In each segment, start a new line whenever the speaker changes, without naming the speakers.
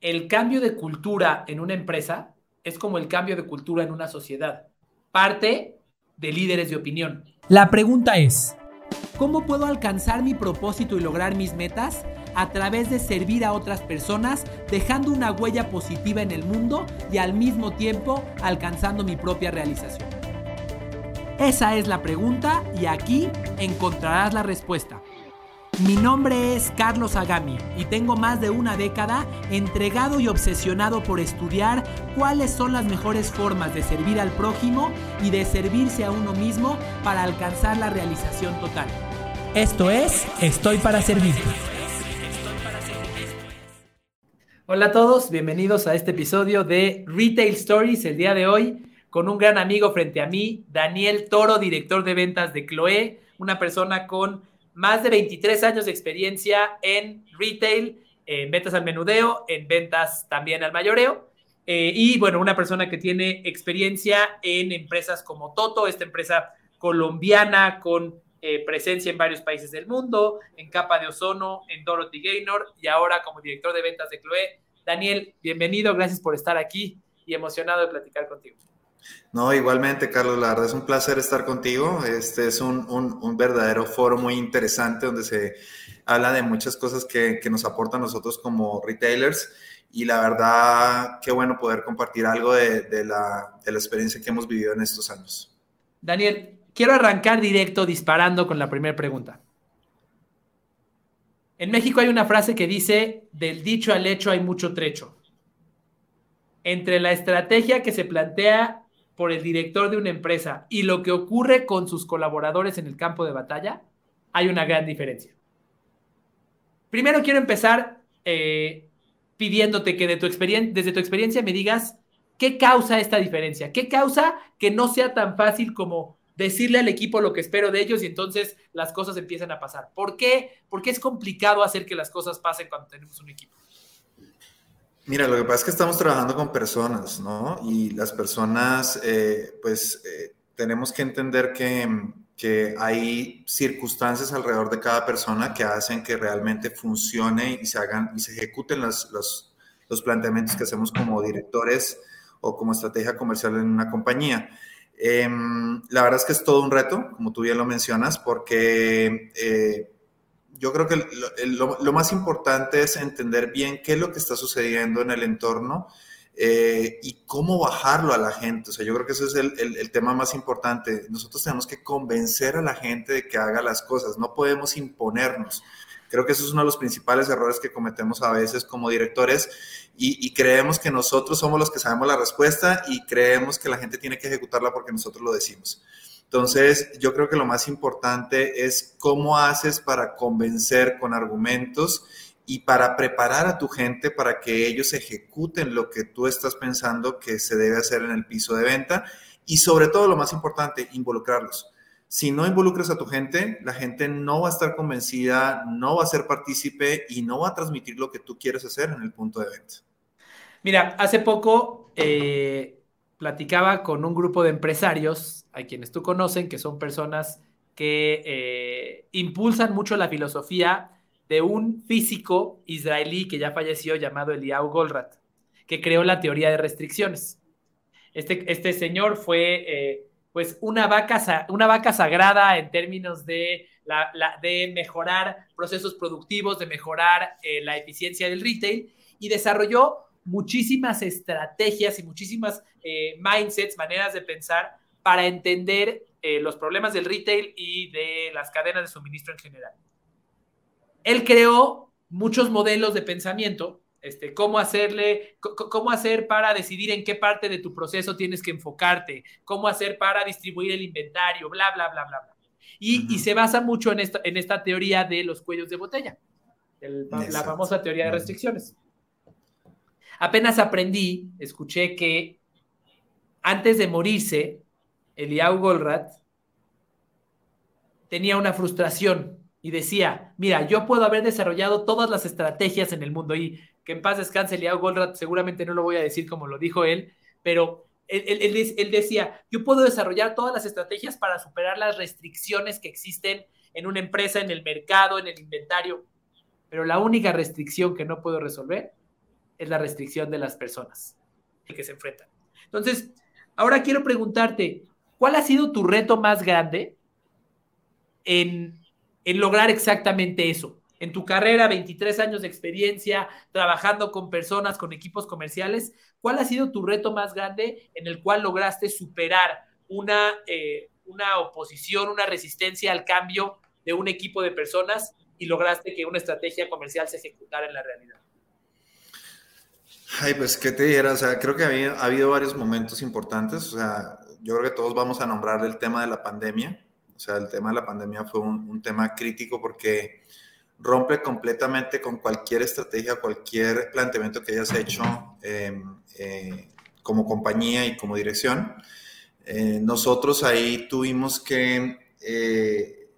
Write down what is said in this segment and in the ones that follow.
el cambio de cultura en una empresa es como el cambio de cultura en una sociedad. Parte de líderes de opinión. La pregunta es, ¿cómo puedo alcanzar mi propósito y lograr mis metas? A través de servir a otras personas, dejando una huella positiva en el mundo y al mismo tiempo alcanzando mi propia realización. Esa es la pregunta y aquí encontrarás la respuesta. Mi nombre es Carlos Agami y tengo más de una década entregado y obsesionado por estudiar cuáles son las mejores formas de servir al prójimo y de servirse a uno mismo para alcanzar la realización total. Esto es Estoy para Servirte. Hola a todos, bienvenidos a este episodio de Retail Stories el día de hoy con un gran amigo frente a mí, Daniel Toro, director de ventas de Chloe, una persona con más de 23 años de experiencia en retail, en ventas al menudeo, en ventas también al mayoreo. Eh, y bueno, una persona que tiene experiencia en empresas como Toto, esta empresa colombiana con eh, presencia en varios países del mundo, en Capa de Ozono, en Dorothy Gaynor y ahora como director de ventas de Chloe. Daniel, bienvenido, gracias por estar aquí y emocionado de platicar contigo.
No, igualmente, Carlos, la verdad es un placer estar contigo. Este es un, un, verdadero foro muy interesante donde se habla de muchas cosas que, que, nos aportan nosotros como retailers y la verdad, qué bueno poder compartir algo de, la, de la experiencia que hemos vivido en estos años.
Daniel, quiero arrancar directo disparando con la primera pregunta. En México hay una frase que dice, del dicho al hecho hay mucho trecho. Entre la estrategia que se plantea por el director de una empresa y lo que ocurre con sus colaboradores en el campo de batalla, hay una gran diferencia. Primero quiero empezar eh, pidiéndote que de tu desde tu experiencia me digas qué causa esta diferencia, qué causa que no sea tan fácil como decirle al equipo lo que espero de ellos y entonces las cosas empiezan a pasar. ¿Por qué? Porque es complicado hacer que las cosas pasen cuando tenemos un equipo.
Mira, lo que pasa es que estamos trabajando con personas, ¿no? Y las personas, eh, pues, eh, tenemos que entender que, que, hay circunstancias alrededor de cada persona que hacen que realmente funcione y se hagan y se ejecuten los, los, los planteamientos que hacemos como directores o como estrategia comercial en una compañía. Em, la verdad es que es todo un reto, como tú bien lo mencionas, porque eh, yo creo que lo, más importante es entender bien qué es lo que está sucediendo en el entorno eh, y cómo bajarlo a la gente. O sea, yo creo que ese es el, tema más importante. Nosotros tenemos que convencer a la gente de que haga las cosas, no podemos imponernos. Creo que eso es uno de los principales errores que cometemos a veces como directores y, y, creemos que nosotros somos los que sabemos la respuesta y creemos que la gente tiene que ejecutarla porque nosotros lo decimos. Entonces, yo creo que lo más importante es cómo haces para convencer con argumentos y para preparar a tu gente para que ellos ejecuten lo que tú estás pensando que se debe hacer en el piso de venta y sobre todo lo más importante, involucrarlos. Si no involucras a tu gente, la gente no va a estar convencida, no va a ser partícipe y no va a transmitir lo que tú quieres hacer en el punto de venta.
Mira, hace poco eh, platicaba con un grupo de empresarios a quienes tú conocen, que son personas que eh, impulsan mucho la filosofía de un físico israelí que ya falleció llamado Eliyahu Goldratt, que creó la teoría de restricciones. Este, este señor fue eh, pues una vaca, una vaca sagrada en términos de, la, de mejorar procesos productivos, de mejorar eh, la eficiencia del retail y desarrolló muchísimas estrategias y muchísimas mindsets, maneras de pensar para entender eh, los problemas del retail y de las cadenas de suministro en general. Él creó muchos modelos de pensamiento, este, cómo hacerle, cómo hacer para decidir en qué parte de tu proceso tienes que enfocarte, cómo hacer para distribuir el inventario, bla, bla, bla, bla, bla. Y, se basa mucho en esta, en esta teoría de los cuellos de botella, la famosa teoría de restricciones. Apenas aprendí, escuché que antes de morirse, Eliau Goldratt tenía una frustración y decía, mira, yo puedo haber desarrollado todas las estrategias en el mundo y que en paz descanse Eliau Goldratt, seguramente no lo voy a decir como lo dijo él, pero él, decía, yo puedo desarrollar todas las estrategias para superar las restricciones que existen en una empresa, en el mercado, en el inventario, pero la única restricción que no puedo resolver es la restricción de las personas que se enfrentan. Entonces, ahora quiero preguntarte, ¿cuál ha sido tu reto más grande en, lograr exactamente eso? En tu carrera, 23 años de experiencia, trabajando con personas, con equipos comerciales, ¿cuál ha sido tu reto más grande en el cual lograste superar una, eh, una oposición, una resistencia al cambio de un equipo de personas y lograste que una estrategia comercial se ejecutara en la realidad?
Ay, pues, ¿qué te diera? O sea, creo que ha habido, varios momentos importantes. O sea, yo creo que todos vamos a nombrar el tema de la pandemia. O sea, el tema de la pandemia fue un, tema crítico porque rompe completamente con cualquier estrategia, cualquier planteamiento que hayas hecho em, eh, como compañía y como dirección. Eh, nosotros ahí tuvimos que eh,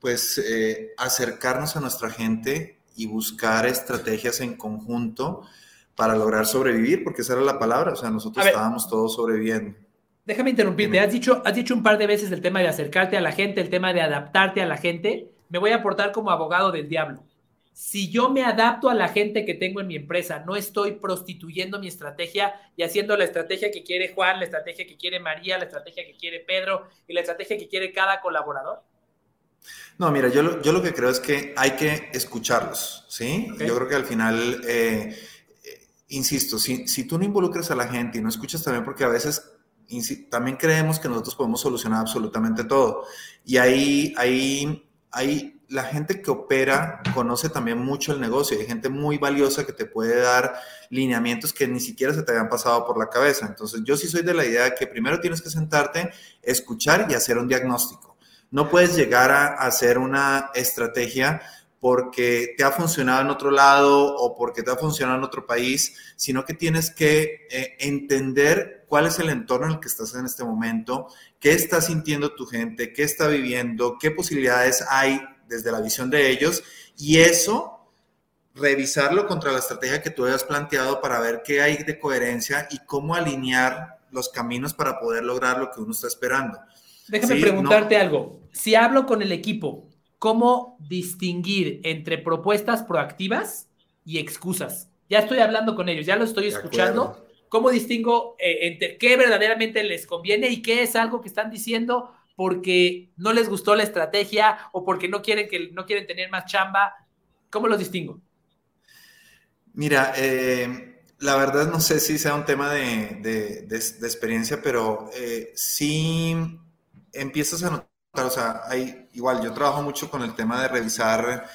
pues eh, acercarnos a nuestra gente y buscar estrategias en conjunto para lograr sobrevivir, porque esa era la palabra, o sea, nosotros estábamos todos sobreviviendo.
Déjame interrumpirte, has dicho, has dicho un par de veces el tema de acercarte a la gente, el tema de adaptarte a la gente. Me voy a aportar como abogado del diablo si yo me adapto a la gente que tengo en mi empresa, no estoy prostituyendo mi estrategia y haciendo la estrategia que quiere Juan, la estrategia que quiere María, la estrategia que quiere Pedro y la estrategia que quiere cada colaborador?
No, mira, yo lo, yo lo que creo es que hay que escucharlos, ¿sí? Yo creo que al final, eh, insisto, si, si tú no involucras a la gente y no escuchas también, porque a veces también creemos que nosotros podemos solucionar absolutamente todo. Y ahí, ahí, ahí la gente que opera conoce también mucho el negocio. Hay gente muy valiosa que te puede dar lineamientos que ni siquiera se te habían pasado por la cabeza. Entonces, yo sí soy de la idea de que primero tienes que sentarte, escuchar y hacer un diagnóstico. No puedes llegar a hacer una estrategia porque te ha funcionado en otro lado o porque te ha funcionado en otro país, sino que tienes que eh, entender cuál es el entorno en el que estás en este momento, qué está sintiendo tu gente, qué está viviendo, qué posibilidades hay desde la visión de ellos y eso revisarlo contra la estrategia que tú hayas planteado para ver qué hay de coherencia y cómo alinear los caminos para poder lograr lo que uno está esperando.
Déjame preguntarte algo. Si hablo con el equipo, ¿cómo distinguir entre propuestas proactivas y excusas? Ya estoy hablando con ellos, ya lo estoy escuchando. ¿Cómo distingo eh, entre qué verdaderamente les conviene y qué es algo que están diciendo porque no les gustó la estrategia o porque no quieren, que, no quieren tener más chamba? ¿Cómo los distingo?
Mira, eh, la verdad no sé si sea un tema de, experiencia, pero eh, sí empiezas a notar, o sea, hay, igual yo trabajo mucho con el tema de revisar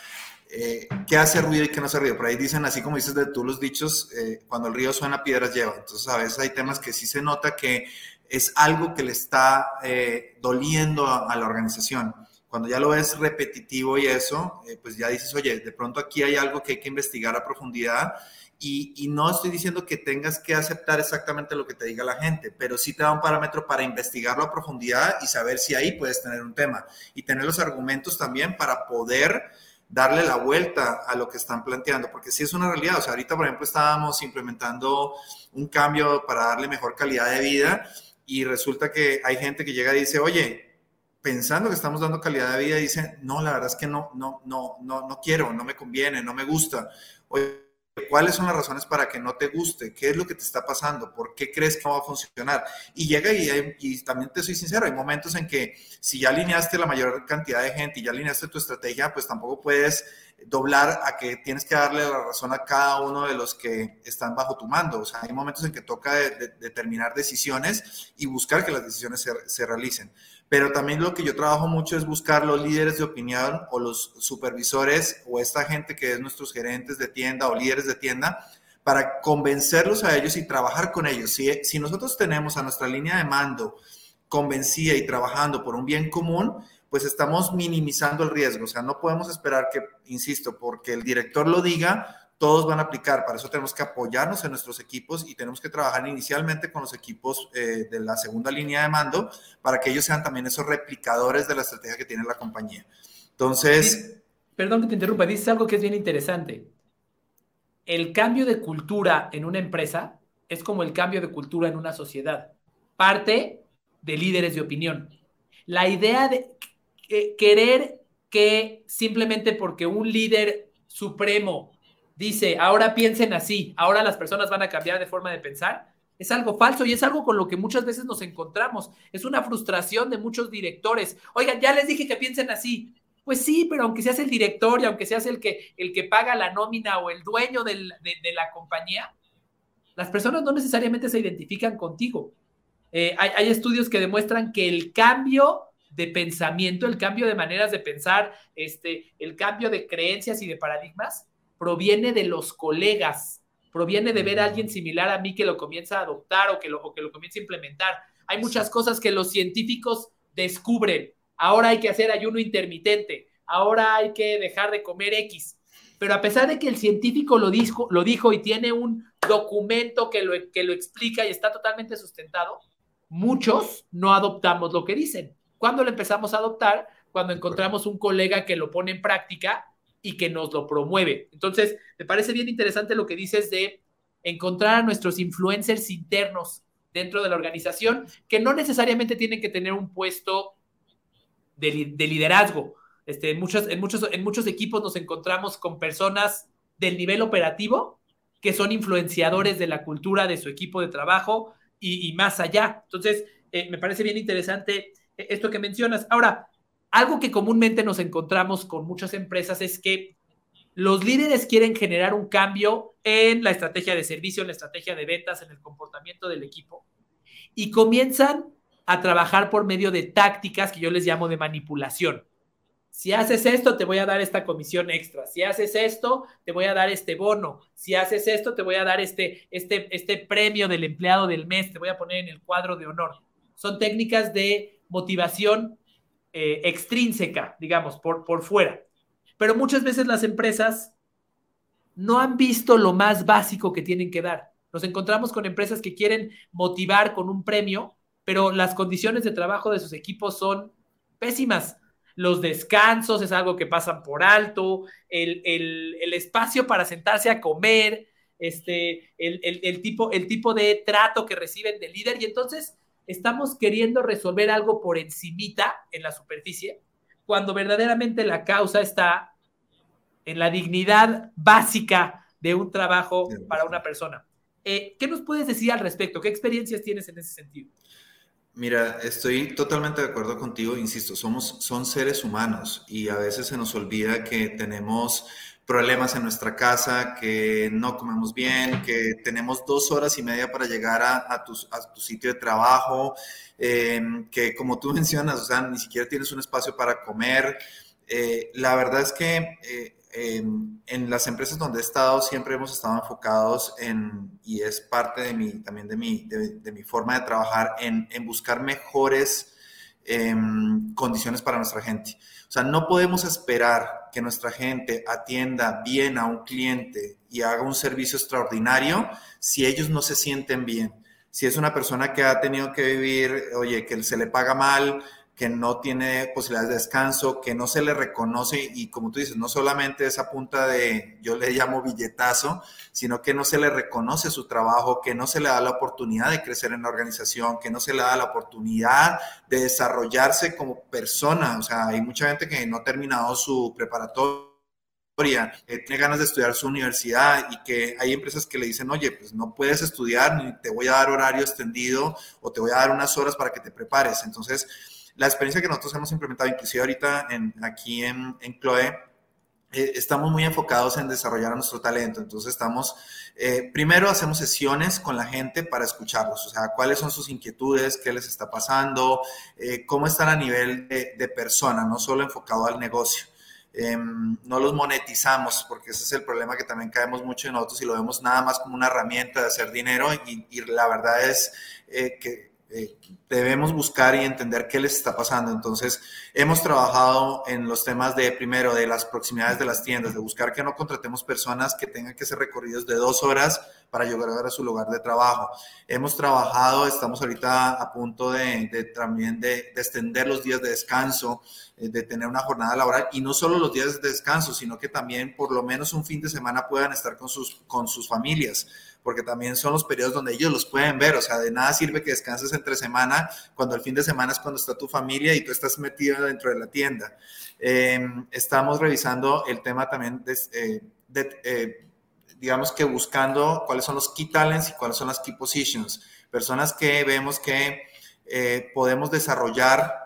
eh, qué hace ruido y qué no hace ruido. Por ahí dicen, así como dices de tú los dichos, cuando el río suena, piedras lleva. Entonces a veces hay temas que sí se nota que es algo que le está eh, doliendo a, la organización. Cuando ya lo ves repetitivo y eso, eh, pues ya dices, oye, de pronto aquí hay algo que hay que investigar a profundidad y, no estoy diciendo que tengas que aceptar exactamente lo que te diga la gente, pero sí te da un parámetro para investigarlo a profundidad y saber si ahí puedes tener un tema y tener los argumentos también para poder darle la vuelta a lo que están planteando, porque sí es una realidad. O sea, ahorita, por ejemplo, estábamos implementando un cambio para darle mejor calidad de vida y resulta que hay gente que llega y dice, oye, pensando que estamos dando calidad de vida, dice, no, la verdad es que no, no, no, no, no quiero, no me conviene, no me gusta. Oye, ¿cuáles son las razones para que no te guste? ¿Qué es lo que te está pasando? ¿Por qué crees que no va a funcionar? Y llega y, y también te soy sincero, hay momentos en que si ya alineaste la mayor cantidad de gente y ya alineaste tu estrategia, pues tampoco puedes doblar a que tienes que darle la razón a cada uno de los que están bajo tu mando. O sea, hay momentos en que toca determinar decisiones y buscar que las decisiones se, se, realicen. Pero también lo que yo trabajo mucho es buscar los líderes de opinión o los supervisores o esta gente que es nuestros gerentes de tienda o líderes de tienda para convencerlos a ellos y trabajar con ellos. Si, si nosotros tenemos a nuestra línea de mando convencida y trabajando por un bien común, pues estamos minimizando el riesgo. O sea, no podemos esperar que, insisto, porque el director lo diga, todos van a aplicar. Para eso tenemos que apoyarnos en nuestros equipos y tenemos que trabajar inicialmente con los equipos eh, de la segunda línea de mando para que ellos sean también esos replicadores de la estrategia que tiene la compañía. Entonces...
Perdón que te interrumpa, dices algo que es bien interesante. El cambio de cultura en una empresa es como el cambio de cultura en una sociedad. Parte de líderes de opinión. La idea de querer que simplemente porque un líder supremo dice, ahora piensen así, ahora las personas van a cambiar de forma de pensar, es algo falso y es algo con lo que muchas veces nos encontramos. Es una frustración de muchos directores. Oigan, ya les dije que piensen así. Pues sí, pero aunque seas el director y aunque seas el que, el que paga la nómina o el dueño de, la compañía, las personas no necesariamente se identifican contigo. Eh, hay, hay, estudios que demuestran que el cambio de pensamiento, el cambio de maneras de pensar, este, el cambio de creencias y de paradigmas, proviene de los colegas, proviene de ver a alguien similar a mí que lo comienza a adoptar o que lo, o que lo comienza a implementar. Hay muchas cosas que los científicos descubren ahora hay que hacer ayuno intermitente, ahora hay que dejar de comer X. Pero a pesar de que el científico lo dijo, lo dijo y tiene un documento que lo, que lo explica y está totalmente sustentado, muchos no adoptamos lo que dicen. ¿Cuándo lo empezamos a adoptar? Cuando encontramos un colega que lo pone en práctica y que nos lo promueve. Entonces, me parece bien interesante lo que dices de encontrar a nuestros influencers internos dentro de la organización, que no necesariamente tienen que tener un puesto de, liderazgo. Este, en, muchos, en, muchos, en muchos equipos nos encontramos con personas del nivel operativo que son influenciadores de la cultura de su equipo de trabajo y, más allá. Entonces, eh, me parece bien interesante eh, esto que mencionas. Ahora, algo que comúnmente nos encontramos con muchas empresas es que los líderes quieren generar un cambio en la estrategia de servicio, en la estrategia de ventas, en el comportamiento del equipo y comienzan a trabajar por medio de tácticas que yo les llamo de manipulación. Si haces esto, te voy a dar esta comisión extra. Si haces esto, te voy a dar este bono. Si haces esto, te voy a dar este, este, este premio del empleado del mes. Te voy a poner en el cuadro de honor. Son técnicas de motivación eh, extrínseca, digamos, por, por fuera. Pero muchas veces las empresas no han visto lo más básico que tienen que dar. Nos encontramos con empresas que quieren motivar con un premio, pero las condiciones de trabajo de sus equipos son pésimas. Los descansos es algo que pasan por alto, el, espacio para sentarse a comer, este, el, tipo, el tipo de trato que reciben del líder y entonces estamos queriendo resolver algo por encimita en la superficie, cuando verdaderamente la causa está en la dignidad básica de un trabajo para una persona. Eh, ¿Qué nos puedes decir al respecto? ¿Qué experiencias tienes en ese sentido?
Mira, estoy totalmente de acuerdo contigo, insisto, somos, son seres humanos y a veces se nos olvida que tenemos problemas en nuestra casa, que no comemos bien, que tenemos dos horas y media para llegar a, tu, sitio de trabajo, em, que como tú mencionas, o sea, ni siquiera tienes un espacio para comer. Eh, la verdad es que eh, en las empresas donde he estado siempre hemos estado enfocados en, y es parte de mi, también de mi, de, mi forma de trabajar, en buscar mejores em, condiciones para nuestra gente. O sea, no podemos esperar que nuestra gente atienda bien a un cliente y haga un servicio extraordinario si ellos no se sienten bien. Si es una persona que ha tenido que vivir, oye, que se le paga mal, que no tiene posibilidades de descanso, que no se le reconoce y como tú dices, no solamente esa punta de, yo le llamo billetazo, sino que no se le reconoce su trabajo, que no se le da la oportunidad de crecer en la organización, que no se le da la oportunidad de desarrollarse como persona. O sea, hay mucha gente que no ha terminado su preparatoria que tiene ganas de estudiar su universidad y que hay empresas que le dicen, oye, pues no puedes estudiar, ni te voy a dar horario extendido o te voy a dar unas horas para que te prepares. Entonces, la experiencia que nosotros hemos implementado, inclusive ahorita en, aquí en, en Chloe, eh, estamos muy enfocados en desarrollar nuestro talento. Entonces estamos, eh, primero hacemos sesiones con la gente para escucharlos, o sea, cuáles son sus inquietudes, qué les está pasando, eh, cómo están a nivel de, persona, no solo enfocado al negocio. Em, no los monetizamos, porque ese es el problema que también caemos mucho en nosotros y lo vemos nada más como una herramienta de hacer dinero y, y la verdad es que debemos buscar y entender qué les está pasando. Entonces, hemos trabajado en los temas de, primero, de las proximidades de las tiendas, de buscar que no contratemos personas que tengan que ser recorridos de dos horas para llegar a su lugar de trabajo. Hemos trabajado, estamos ahorita a punto de, también de, extender los días de descanso, eh, de tener una jornada laboral y no solo los días de descanso, sino que también por lo menos un fin de semana puedan estar con sus, con sus familias porque también son los periodos donde ellos los pueden ver, o sea, de nada sirve que descanses entre semana cuando el fin de semana es cuando está tu familia y tú estás metido dentro de la tienda. Em, estamos revisando el tema también de, eh, eh, digamos que buscando cuáles son los key talents y cuáles son las key positions. Personas que vemos que eh, podemos desarrollar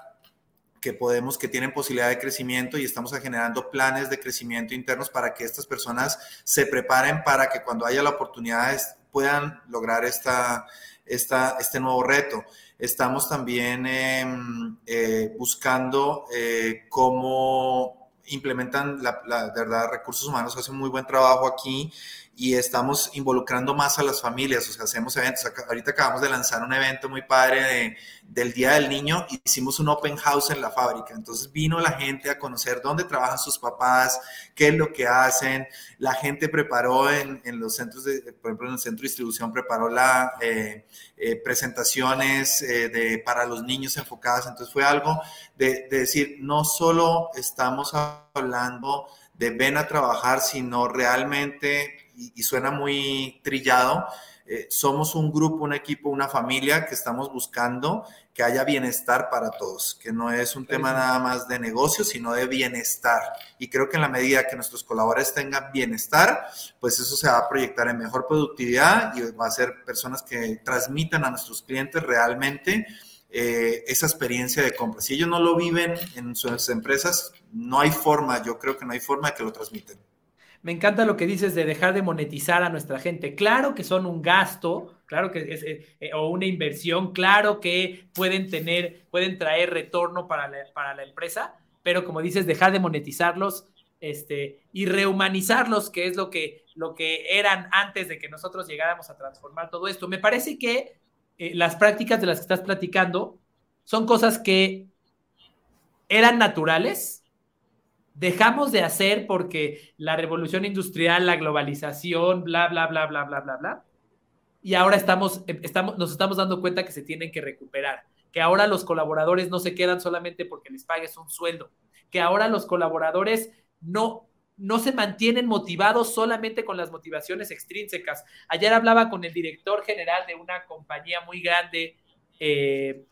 que podemos, que tienen posibilidad de crecimiento y estamos generando planes de crecimiento internos para que estas personas se preparen para que cuando haya la oportunidad puedan lograr esta, esta, este nuevo reto. Estamos también em, eh, buscando eh, cómo implementan la, verdad, recursos humanos hacen muy buen trabajo aquí y estamos involucrando más a las familias, o sea, hacemos eventos. Ahorita acabamos de lanzar un evento muy padre de, del Día del Niño, hicimos un open house en la fábrica, entonces vino la gente a conocer dónde trabajan sus papás, qué es lo que hacen. La gente preparó en, en los centros, de, por ejemplo, en el centro de distribución, preparó la eh, eh, presentaciones eh, de, para los niños enfocadas, entonces fue algo de, de decir, no solo estamos hablando de ven a trabajar, sino realmente y, suena muy trillado, eh, somos un grupo, un equipo, una familia que estamos buscando que haya bienestar para todos, que no es un tema nada más de negocio, sino de bienestar. Y creo que en la medida que nuestros colaboradores tengan bienestar, pues eso se va a proyectar en mejor productividad y va a ser personas que transmitan a nuestros clientes realmente eh, esa experiencia de compra. Si ellos no lo viven en sus empresas, no hay forma, yo creo que no hay forma de que lo transmiten.
Me encanta lo que dices de dejar de monetizar a nuestra gente. Claro que son un gasto, claro que es eh, eh, o una inversión, claro que pueden tener, pueden traer retorno para la, empresa, pero como dices, dejar de monetizarlos este, y rehumanizarlos, que es lo que, lo que eran antes de que nosotros llegáramos a transformar todo esto. Me parece que eh, las prácticas de las que estás platicando son cosas que eran naturales, dejamos de hacer porque la revolución industrial, la globalización, bla, bla, bla, bla, bla, bla, bla. Y ahora estamos, em, estamos, nos estamos dando cuenta que se tienen que recuperar, que ahora los colaboradores no se quedan solamente porque les pagues un sueldo, que ahora los colaboradores no, no se mantienen motivados solamente con las motivaciones extrínsecas. Ayer hablaba con el director general de una compañía muy grande eh,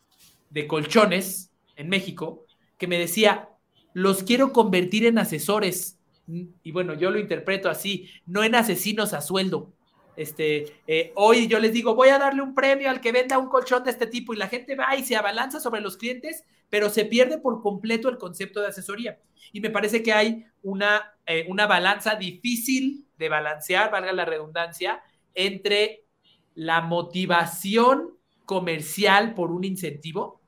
de colchones en México, que me decía, los quiero convertir en asesores. Y bueno, yo lo interpreto así, no en asesinos a sueldo. Este, eh, hoy yo les digo, voy a darle un premio al que venda un colchón de este tipo y la gente va y se abalanza sobre los clientes, pero se pierde por completo el concepto de asesoría. Y me parece que hay una, eh, una balanza difícil de balancear, valga la redundancia, entre la motivación comercial por un incentivo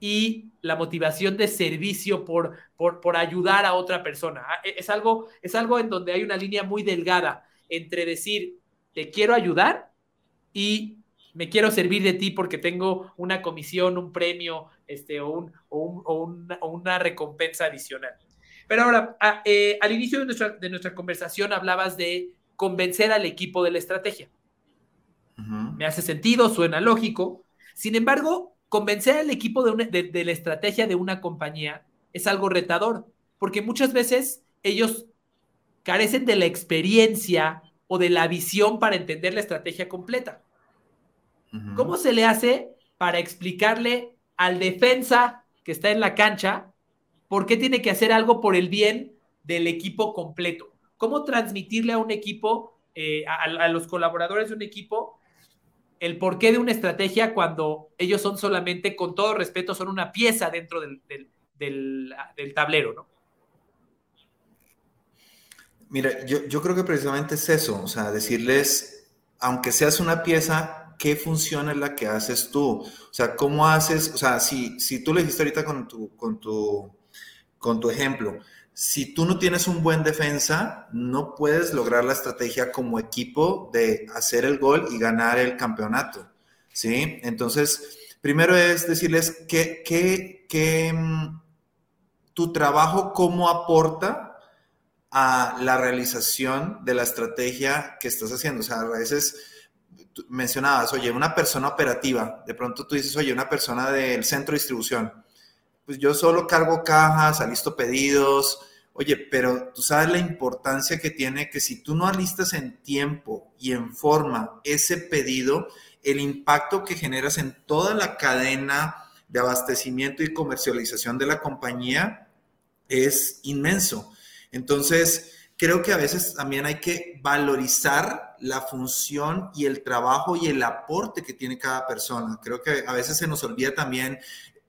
y la motivación de servicio por, por, ayudar a otra persona. Ah, e, es algo, es algo en donde hay una línea muy delgada entre decir, te quiero ayudar y me quiero servir de ti porque tengo una comisión, un premio este, o, un, o, una, recompensa adicional. Pero ahora, ah, eh, al inicio de nuestra, de nuestra conversación hablabas de convencer al equipo de la estrategia. Me hace sentido, suena lógico. Sin embargo, convencer al equipo de, la estrategia de una compañía es algo retador, porque muchas veces ellos carecen de la experiencia o de la visión para entender la estrategia completa. ¿Cómo se le hace para explicarle al defensa que está en la cancha por qué tiene que hacer algo por el bien del equipo completo? ¿Cómo transmitirle a un equipo, eh, a, los colaboradores de un equipo, el porqué de una estrategia cuando ellos son solamente, con todo respeto, son una pieza dentro del, tablero, ¿no?
Mira, yo, creo que precisamente es eso, o sea, decirles, aunque seas una pieza, ¿qué función es la que haces tú? O sea, ¿cómo haces? O sea, si, si tú le dijiste ahorita con tu, con tu, con tu ejemplo, si tú no tienes un buen defensa, no puedes lograr la estrategia como equipo de hacer el gol y ganar el campeonato. ¿Sí? Entonces, primero es decirles que, que, mm, tu trabajo cómo aporta a la realización de la estrategia que estás haciendo. O sea, a veces mencionabas, oye, una persona operativa, de pronto tú dices, oye, una persona del centro de distribución pues yo solo cargo cajas, alisto pedidos. Oye, pero tú sabes la importancia que tiene que si tú no alistas en tiempo y en forma ese pedido, el impacto que generas en toda la cadena de abastecimiento y comercialización de la compañía es inmenso. Entonces, creo que a veces también hay que valorizar la función y el trabajo y el aporte que tiene cada persona. Creo que a veces se nos olvida también,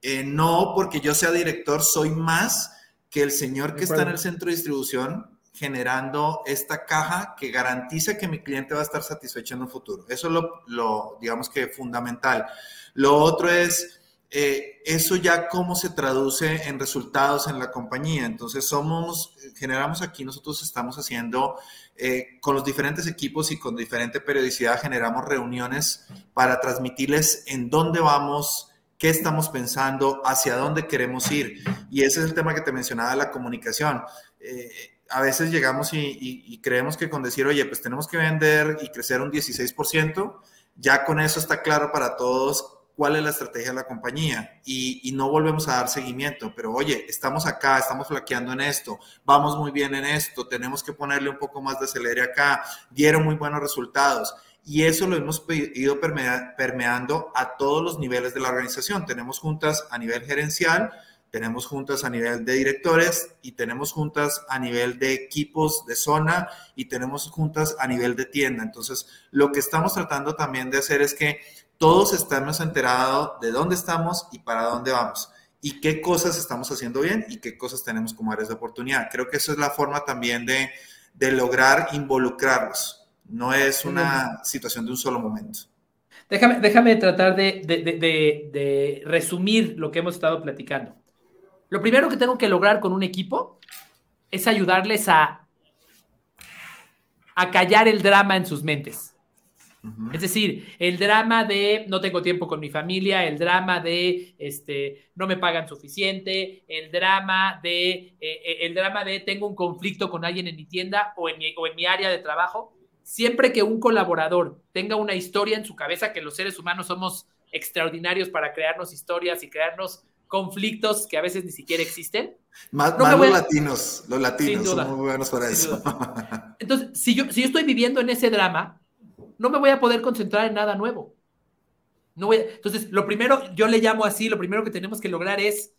eh, no porque yo sea director, soy más que el señor que está en el centro de distribución generando esta caja que garantiza que mi cliente va a estar satisfecho en un futuro. Eso es lo, lo digamos que fundamental. Lo otro es eh, eso ya cómo se traduce en resultados en la compañía. Entonces, somos, generamos aquí, nosotros estamos haciendo eh, con los diferentes equipos y con diferente periodicidad, generamos reuniones para transmitirles en dónde vamos, qué estamos pensando, hacia dónde queremos ir. Y ese es el tema que te mencionaba, la comunicación. Eh, a veces llegamos y, y, creemos que con decir, oye, pues tenemos que vender y crecer un 16%, ya con eso está claro para todos cuál es la estrategia de la compañía y, no volvemos a dar seguimiento, pero oye, estamos acá, estamos flaqueando en esto, vamos muy bien en esto, tenemos que ponerle un poco más de acelere acá, dieron muy buenos resultados. Y eso lo hemos ido permeando a todos los niveles de la organización. Tenemos juntas a nivel gerencial, tenemos juntas a nivel de directores y tenemos juntas a nivel de equipos de zona y tenemos juntas a nivel de tienda. Entonces, lo que estamos tratando también de hacer es que todos estamos enterados de dónde estamos y para dónde vamos y qué cosas estamos haciendo bien y qué cosas tenemos como áreas de oportunidad. Creo que eso es la forma también de, lograr involucrarlos. No es una situación de un solo momento.
Déjame, déjame tratar de, de, resumir lo que hemos estado platicando. Lo primero que tengo que lograr con un equipo es ayudarles a, a callar el drama en sus mentes. Es decir, el drama de no tengo tiempo con mi familia, el drama de este, no me pagan suficiente, el drama de, eh, eh, el drama de tengo un conflicto con alguien en mi tienda o en mi, o en mi área de trabajo. Siempre que un colaborador tenga una historia en su cabeza, que los seres humanos somos extraordinarios para crearnos historias y crearnos conflictos que a veces ni siquiera existen.
Más, los latinos, los latinos son muy buenos para eso.
Entonces, si yo, si yo estoy viviendo en ese drama, no me voy a poder concentrar en nada nuevo. No voy Entonces, lo primero, yo le llamo así, lo primero que tenemos que lograr es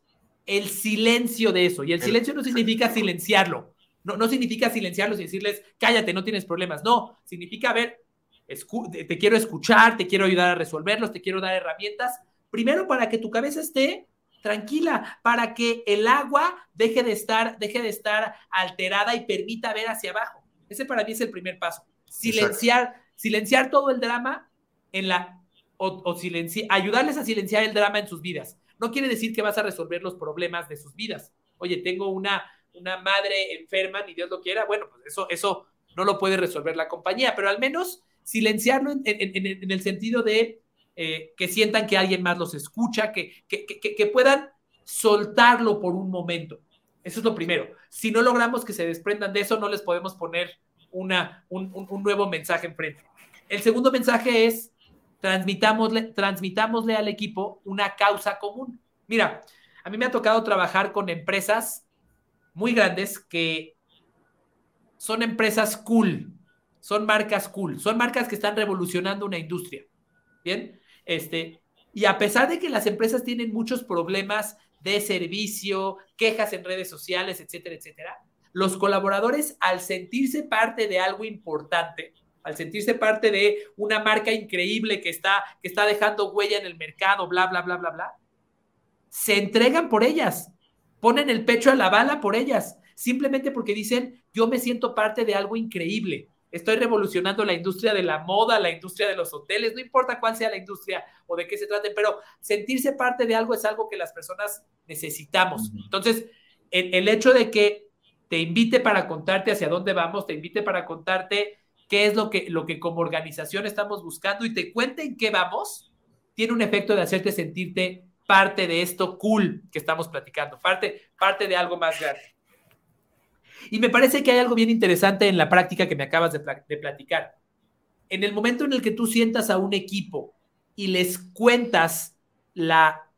el silencio de eso. Y el silencio no significa silenciarlo. No, no significa silenciarlos y decirles, cállate, no tienes problemas. No, significa, ver, te quiero escuchar, te quiero ayudar a resolverlos, te quiero dar herramientas. Primero, para que tu cabeza esté tranquila, para que el agua deje de estar, deje de estar alterada y permita ver hacia abajo. Ese para mí es el primer paso. Silenciar, silenciar todo el drama en la, o, ayudarles a silenciar el drama en sus vidas. No quiere decir que vas a resolver los problemas de sus vidas. Oye, tengo una, una madre enferma, ni Dios lo quiera, bueno, pues eso, eso no lo puede resolver la compañía, pero al menos silenciarlo en, el sentido de eh, que sientan que alguien más los escucha, que, que, puedan soltarlo por un momento. Eso es lo primero. Si no logramos que se desprendan de eso, no les podemos poner una, un, un, nuevo mensaje enfrente. El segundo mensaje es, transmitámosle, transmitámosle al equipo una causa común. Mira, a mí me ha tocado trabajar con empresas muy grandes que son empresas cool, son marcas cool, son marcas que están revolucionando una industria. Bien, este, y a pesar de que las empresas tienen muchos problemas de servicio, quejas en redes sociales, etcétera, etcétera, los colaboradores al sentirse parte de algo importante, al sentirse parte de una marca increíble que está, que está dejando huella en el mercado, bla, bla, bla, bla, bla, se entregan por ellas, ponen el pecho a la bala por ellas, simplemente porque dicen, yo me siento parte de algo increíble. Estoy revolucionando la industria de la moda, la industria de los hoteles, no importa cuál sea la industria o de qué se trate, pero sentirse parte de algo es algo que las personas necesitamos. Entonces, el hecho de que te invite para contarte hacia dónde vamos, te invite para contarte qué es lo que, lo que como organización estamos buscando y te cuente en qué vamos, tiene un efecto de hacerte sentirte parte de esto cool que estamos platicando, parte, parte de algo más grande. Y me parece que hay algo bien interesante en la práctica que me acabas de, platicar. En el momento en el que tú sientas a un equipo y les cuentas la,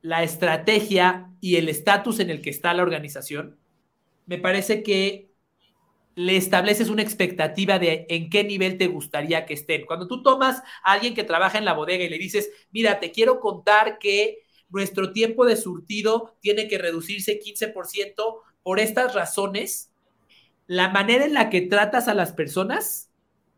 la estrategia y el estatus en el que está la organización, me parece que le estableces una expectativa de en qué nivel te gustaría que estén. Cuando tú tomas a alguien que trabaja en la bodega y le dices, mira, te quiero contar que nuestro tiempo de surtido tiene que reducirse 15% por estas razones, la manera en la que tratas a las personas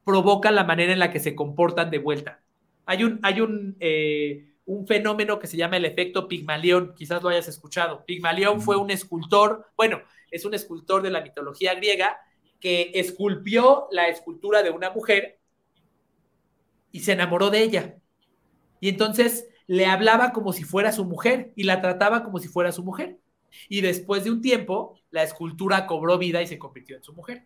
provoca la manera en la que se comportan de vuelta. Hay un, hay un, eh, un fenómeno que se llama el efecto Pigmalión, quizás lo hayas escuchado. Pigmalión fue un escultor, bueno, es un escultor de la mitología griega que esculpió la escultura de una mujer y se enamoró de ella. Y entonces le hablaba como si fuera su mujer y la trataba como si fuera su mujer. Y después de un tiempo, la escultura cobró vida y se convirtió en su mujer.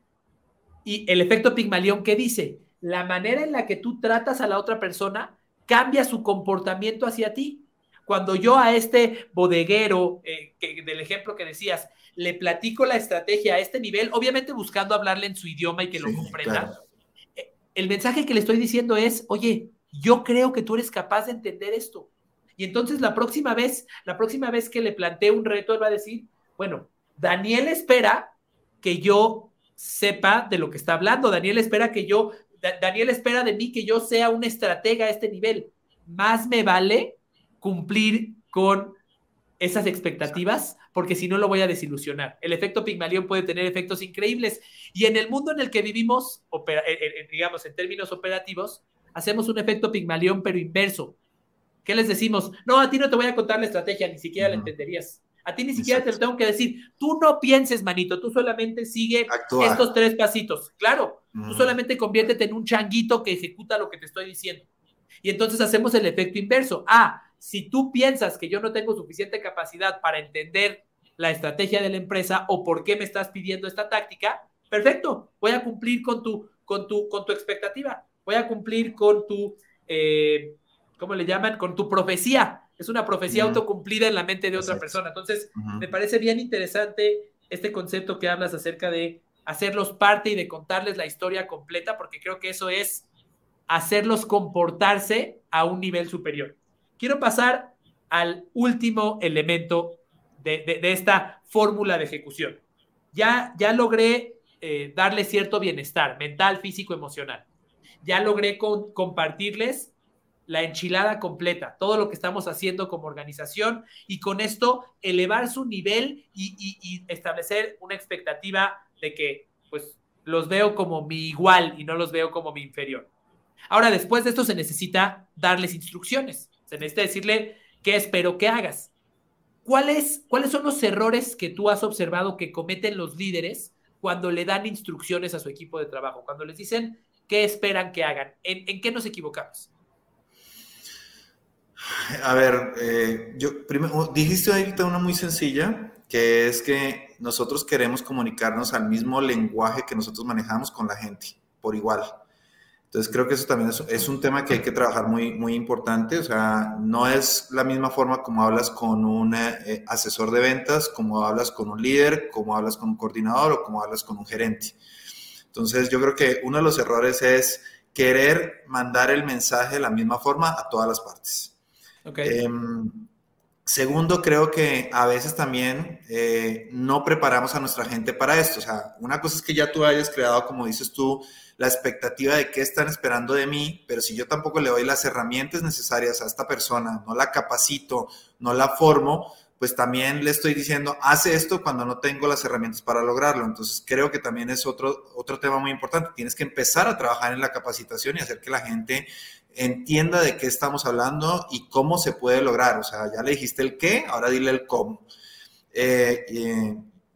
Y el efecto Pigmalión, ¿qué dice? La manera en la que tú tratas a la otra persona cambia su comportamiento hacia ti. Cuando yo a este bodeguero, eh, del ejemplo que decías, le platico la estrategia a este nivel, obviamente buscando hablarle en su idioma y que lo comprenda, eh, el mensaje que le estoy diciendo es, oye, yo creo que tú eres capaz de entender esto. Y entonces la próxima vez, la próxima vez que le plantee un reto, él va a decir, bueno, Daniel espera que yo sepa de lo que está hablando. Daniel espera que yo, Daniel espera de mí que yo sea un estratega a este nivel. Más me vale cumplir con esas expectativas, porque si no lo voy a desilusionar. El efecto Pigmalión puede tener efectos increíbles. Y en el mundo en el que vivimos, digamos, en términos operativos, hacemos un efecto Pigmalión, pero inverso. ¿Qué les decimos? No, a ti no te voy a contar la estrategia, ni siquiera la entenderías. A ti ni siquiera te lo tengo que decir. Tú no pienses, manito, tú solamente sigue estos tres pasitos. Claro, tú solamente conviértete en un changuito que ejecuta lo que te estoy diciendo. Y entonces hacemos el efecto inverso. Ah, si tú piensas que yo no tengo suficiente capacidad para entender la estrategia de la empresa o por qué me estás pidiendo esta táctica, perfecto, voy a cumplir con tu, con tu, con tu expectativa, voy a cumplir con tu, eh, ¿cómo le llaman? Con tu profecía. Es una profecía autocumplida en la mente de otra persona. Entonces, me parece bien interesante este concepto que hablas acerca de hacerlos parte y de contarles la historia completa, porque creo que eso es hacerlos comportarse a un nivel superior. Quiero pasar al último elemento de, esta fórmula de ejecución. Ya, ya logré eh, darle cierto bienestar mental, físico, emocional. Ya logré compartirles la enchilada completa, todo lo que estamos haciendo como organización y con esto elevar su nivel y, establecer una expectativa de que pues los veo como mi igual y no los veo como mi inferior. Ahora, después de esto se necesita darles instrucciones, se necesita decirle qué espero que hagas. ¿Cuáles, ¿Cuáles son los errores que tú has observado que cometen los líderes cuando le dan instrucciones a su equipo de trabajo? Cuando les dicen qué esperan que hagan. en qué nos equivocamos?
A ver, eh, yo primero dijiste ahorita una muy sencilla, que es que nosotros queremos comunicarnos al mismo lenguaje que nosotros manejamos con la gente, por igual. Entonces creo que eso también es, un tema que hay que trabajar muy, muy importante. O sea, no es la misma forma como hablas con un eh, asesor de ventas, como hablas con un líder, como hablas con un coordinador o como hablas con un gerente. Entonces yo creo que uno de los errores es querer mandar el mensaje de la misma forma a todas las partes. Em, segundo, creo que a veces también eh, no preparamos a nuestra gente para esto. O sea, una cosa es que ya tú hayas creado, como dices tú, la expectativa de qué están esperando de mí, pero si yo tampoco le doy las herramientas necesarias a esta persona, no la capacito, no la formo, pues también le estoy diciendo, hace esto cuando no tengo las herramientas para lograrlo. Entonces creo que también es otro, otro tema muy importante. Tienes que empezar a trabajar en la capacitación y hacer que la gente entienda de qué estamos hablando y cómo se puede lograr. O sea, ya le dijiste el qué, ahora dile el cómo. Eh,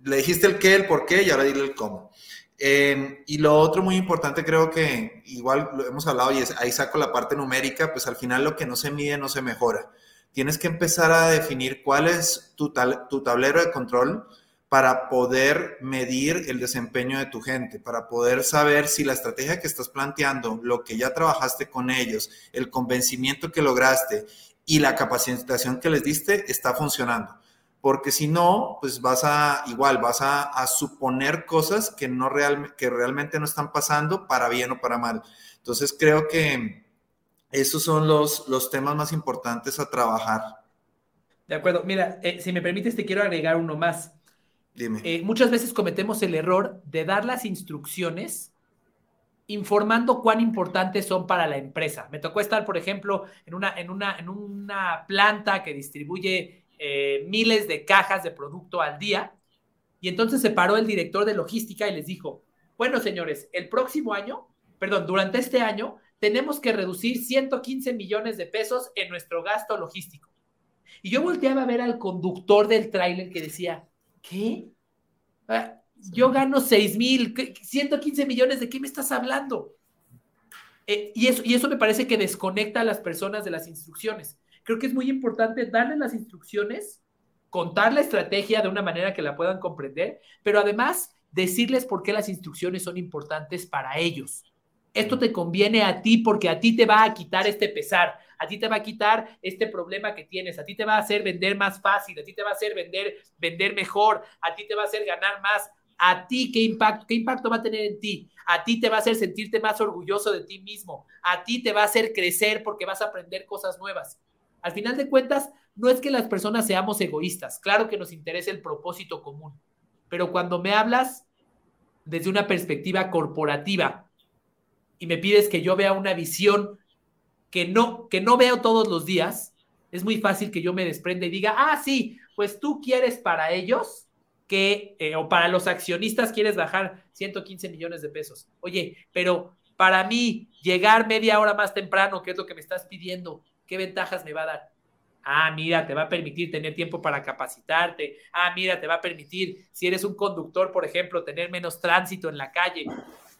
le dijiste el qué, el por qué y ahora dile el cómo. Eh, y lo otro muy importante creo que igual lo hemos hablado y ahí saco la parte numérica, pues al final lo que no se mide no se mejora. Tienes que empezar a definir cuál es tu, tu tablero de control, para poder medir el desempeño de tu gente, para poder saber si la estrategia que estás planteando, lo que ya trabajaste con ellos, el convencimiento que lograste y la capacitación que les diste está funcionando. Porque si no, pues vas a, igual, vas a, suponer cosas que, no real, que realmente no están pasando para bien o para mal. Entonces creo que esos son los, los temas más importantes a trabajar.
De acuerdo. Mira, eh, si me permites, te quiero agregar uno más. Eh, muchas veces cometemos el error de dar las instrucciones informando cuán importantes son para la empresa. Me tocó estar, por ejemplo, en una, en una, en una planta que distribuye eh, miles de cajas de producto al día Y entonces se paró el director de logística y les dijo, bueno, señores, el próximo año, perdón, durante este año, tenemos que reducir 115 millones de pesos en nuestro gasto logístico. Y yo volteaba a ver al conductor del tráiler que decía, ¿qué? Ah, yo gano 6 mil, 115 millones, ¿de qué me estás hablando? Eh, y, eso, y eso me parece que desconecta a las personas de las instrucciones. Creo que es muy importante darles las instrucciones, contar la estrategia de una manera que la puedan comprender, pero además decirles por qué las instrucciones son importantes para ellos. Esto te conviene a ti porque a ti te va a quitar este pesar, a ti te va a quitar este problema que tienes, a ti te va a hacer vender más fácil, a ti te va a hacer vender, vender mejor, a ti te va a hacer ganar más, a ti qué impacto, qué impacto va a tener en ti, a ti te va a hacer sentirte más orgulloso de ti mismo, a ti te va a hacer crecer porque vas a aprender cosas nuevas. Al final de cuentas, no es que las personas seamos egoístas, claro que nos interesa el propósito común, pero cuando me hablas desde una perspectiva corporativa y me pides que yo vea una visión que no, que no veo todos los días, es muy fácil que yo me desprenda y diga, ah, sí, pues tú quieres para ellos que, eh, o para los accionistas quieres bajar 115 millones de pesos. Oye, pero para mí llegar media hora más temprano, que es lo que me estás pidiendo, ¿qué ventajas me va a dar? Ah, mira, te va a permitir tener tiempo para capacitarte. Ah, mira, te va a permitir, si eres un conductor, por ejemplo, tener menos tránsito en la calle.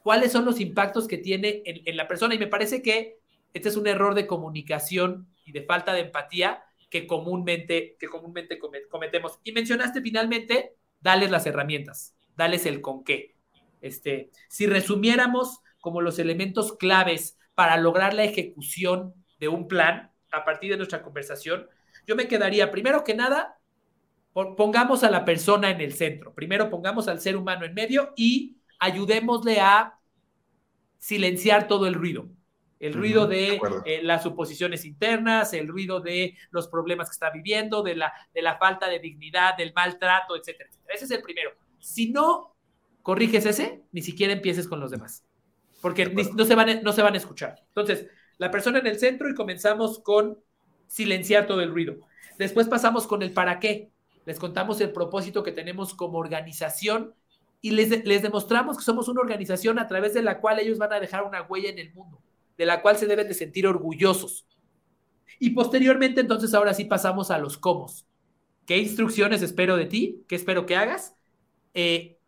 ¿Cuáles son los impactos que tiene en, en la persona? Y me parece que este es un error de comunicación y de falta de empatía que comúnmente, que comúnmente cometemos. Y mencionaste finalmente, dales las herramientas, dales el con qué. Este, si resumiéramos como los elementos claves para lograr la ejecución de un plan a partir de nuestra conversación, yo me quedaría, primero que nada, pongamos a la persona en el centro. Primero pongamos al ser humano en medio y ayudémosle a silenciar todo el ruido el ruido de, eh, las suposiciones internas, el ruido de los problemas que está viviendo, de la, de la falta de dignidad, del maltrato, etcétera, Ese es el primero. Si no corriges ese, ni siquiera empieces con los demás, porque no, se van, no se van a escuchar. Entonces, la persona en el centro y comenzamos con silenciar todo el ruido. Después pasamos con el para qué. Les contamos el propósito que tenemos como organización y les, les demostramos que somos una organización a través de la cual ellos van a dejar una huella en el mundo de la cual se deben de sentir orgullosos. Y posteriormente, entonces, ahora sí pasamos a los cómo. ¿Qué instrucciones espero de ti? ¿Qué espero que hagas? Eh,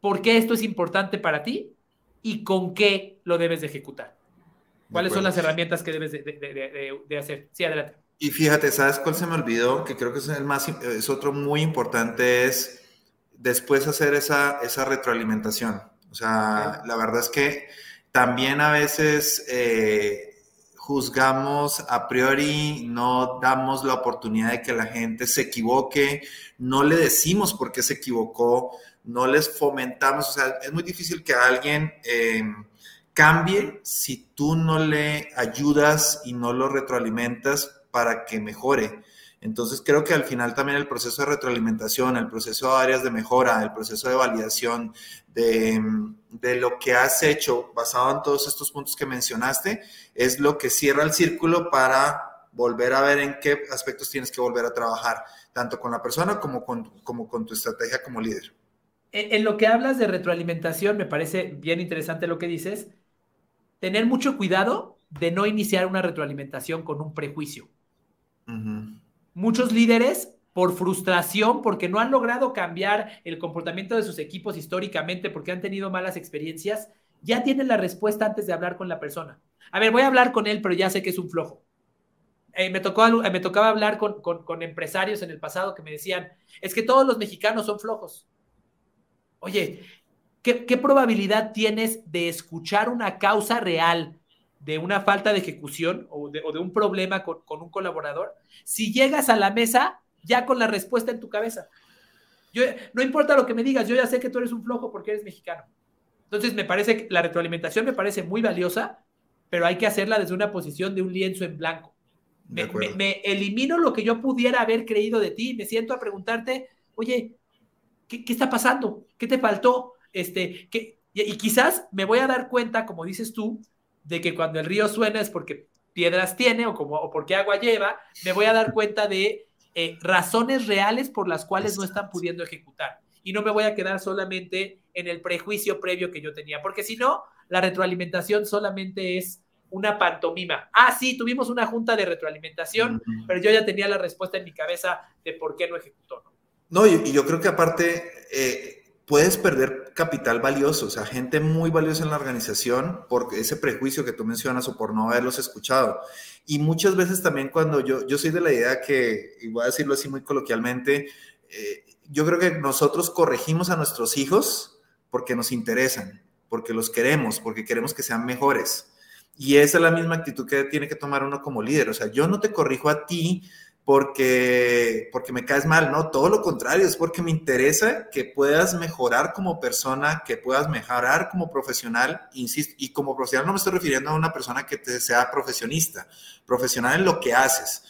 ¿Por qué esto es importante para ti? ¿Y con qué lo debes de ejecutar? ¿Cuáles son las herramientas que debes de, hacer? Sí, adelante.
Y fíjate, ¿sabes cuál se me olvidó? Que creo que es el más, es otro muy importante, es después hacer esa, esa retroalimentación. O sea, la verdad es que también a veces eh, juzgamos a priori, no damos la oportunidad de que la gente se equivoque, no le decimos por qué se equivocó, no les fomentamos, o sea, es muy difícil que alguien eh, cambie si tú no le ayudas y no lo retroalimentas para que mejore. Entonces creo que al final también el proceso de retroalimentación, el proceso de áreas de mejora, el proceso de validación de, lo que has hecho basado en todos estos puntos que mencionaste, es lo que cierra el círculo para volver a ver en qué aspectos tienes que volver a trabajar, tanto con la persona como con, como con tu estrategia como líder.
En, lo que hablas de retroalimentación, me parece bien interesante lo que dices, tener mucho cuidado de no iniciar una retroalimentación con un prejuicio. Muchos líderes por frustración, porque no han logrado cambiar el comportamiento de sus equipos históricamente, porque han tenido malas experiencias, ya tienen la respuesta antes de hablar con la persona. A ver, voy a hablar con él, pero ya sé que es un flojo. Eh, me, tocó, eh, me tocaba hablar con, con, empresarios en el pasado que me decían, es que todos los mexicanos son flojos. Oye, ¿qué, ¿qué, probabilidad tienes de escuchar una causa real de una falta de ejecución o de, un problema con, un colaborador, si llegas a la mesa ya con la respuesta en tu cabeza. Yo, no importa lo que me digas, yo ya sé que tú eres un flojo porque eres mexicano. Entonces, me parece que la retroalimentación me parece muy valiosa, pero hay que hacerla desde una posición de un lienzo en blanco. Me, elimino lo que yo pudiera haber creído de ti, me siento a preguntarte, oye, ¿qué, está pasando? ¿Qué te faltó? Este, ¿qué? y quizás me voy a dar cuenta, como dices tú, de que cuando el río suena es porque piedras tiene o, como, o porque agua lleva, me voy a dar cuenta de eh, razones reales por las cuales no están pudiendo ejecutar. y no me voy a quedar solamente en el prejuicio previo que yo tenía, porque si no, la retroalimentación solamente es una pantomima. Ah, sí, tuvimos una junta de retroalimentación, pero yo ya tenía la respuesta en mi cabeza de por qué no ejecutó.
No, y, yo creo que aparte eh, puedes perder capital valioso, o sea, gente muy valiosa en la organización por ese prejuicio que tú mencionas o por no haberlos escuchado. Y muchas veces también cuando yo, yo soy de la idea que, y voy a decirlo así muy coloquialmente, eh, yo creo que nosotros corregimos a nuestros hijos porque nos interesan, porque los queremos, porque queremos que sean mejores. Y esa es la misma actitud que tiene que tomar uno como líder. O sea, yo no te corrijo a ti porque, porque me caes mal, no, todo lo contrario, es porque me interesa que puedas mejorar como persona, que puedas mejorar como profesional, insisto, y como profesional no me estoy refiriendo a una persona que te sea profesionista, profesional en lo que haces,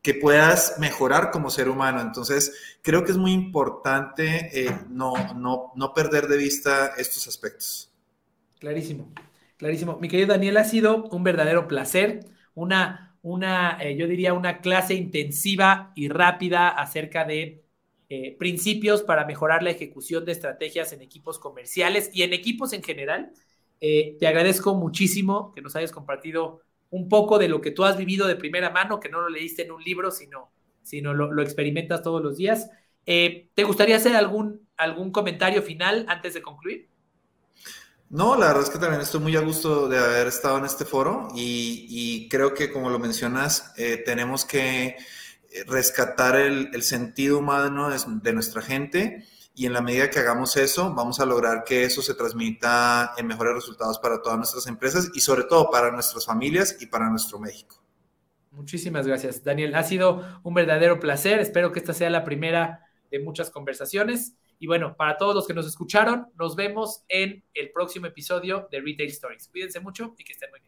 que puedas mejorar como ser humano. Entonces, creo que es muy importante eh, no, no, no perder de vista estos aspectos.
Clarísimo, clarísimo. Mi querido Daniel, ha sido un verdadero placer, una una, eh, yo diría, una clase intensiva y rápida acerca de eh, principios para mejorar la ejecución de estrategias en equipos comerciales y en equipos en general. Eh, te agradezco muchísimo que nos hayas compartido un poco de lo que tú has vivido de primera mano, que no lo leíste en un libro, sino, sino lo, lo experimentas todos los días. ¿Te gustaría hacer algún, algún comentario final antes de concluir?
No, la verdad es que también estoy muy a gusto de haber estado en este foro y, creo que, como lo mencionas, eh, tenemos que eh, rescatar el, sentido humano de, nuestra gente y en la medida que hagamos eso, vamos a lograr que eso se transmita en mejores resultados para todas nuestras empresas y sobre todo para nuestras familias y para nuestro México.
Muchísimas gracias, Daniel. Ha sido un verdadero placer. Espero que esta sea la primera de muchas conversaciones. Y bueno, para todos los que nos escucharon, nos vemos en el próximo episodio de Retail Stories. Cuídense mucho y que estén muy bien.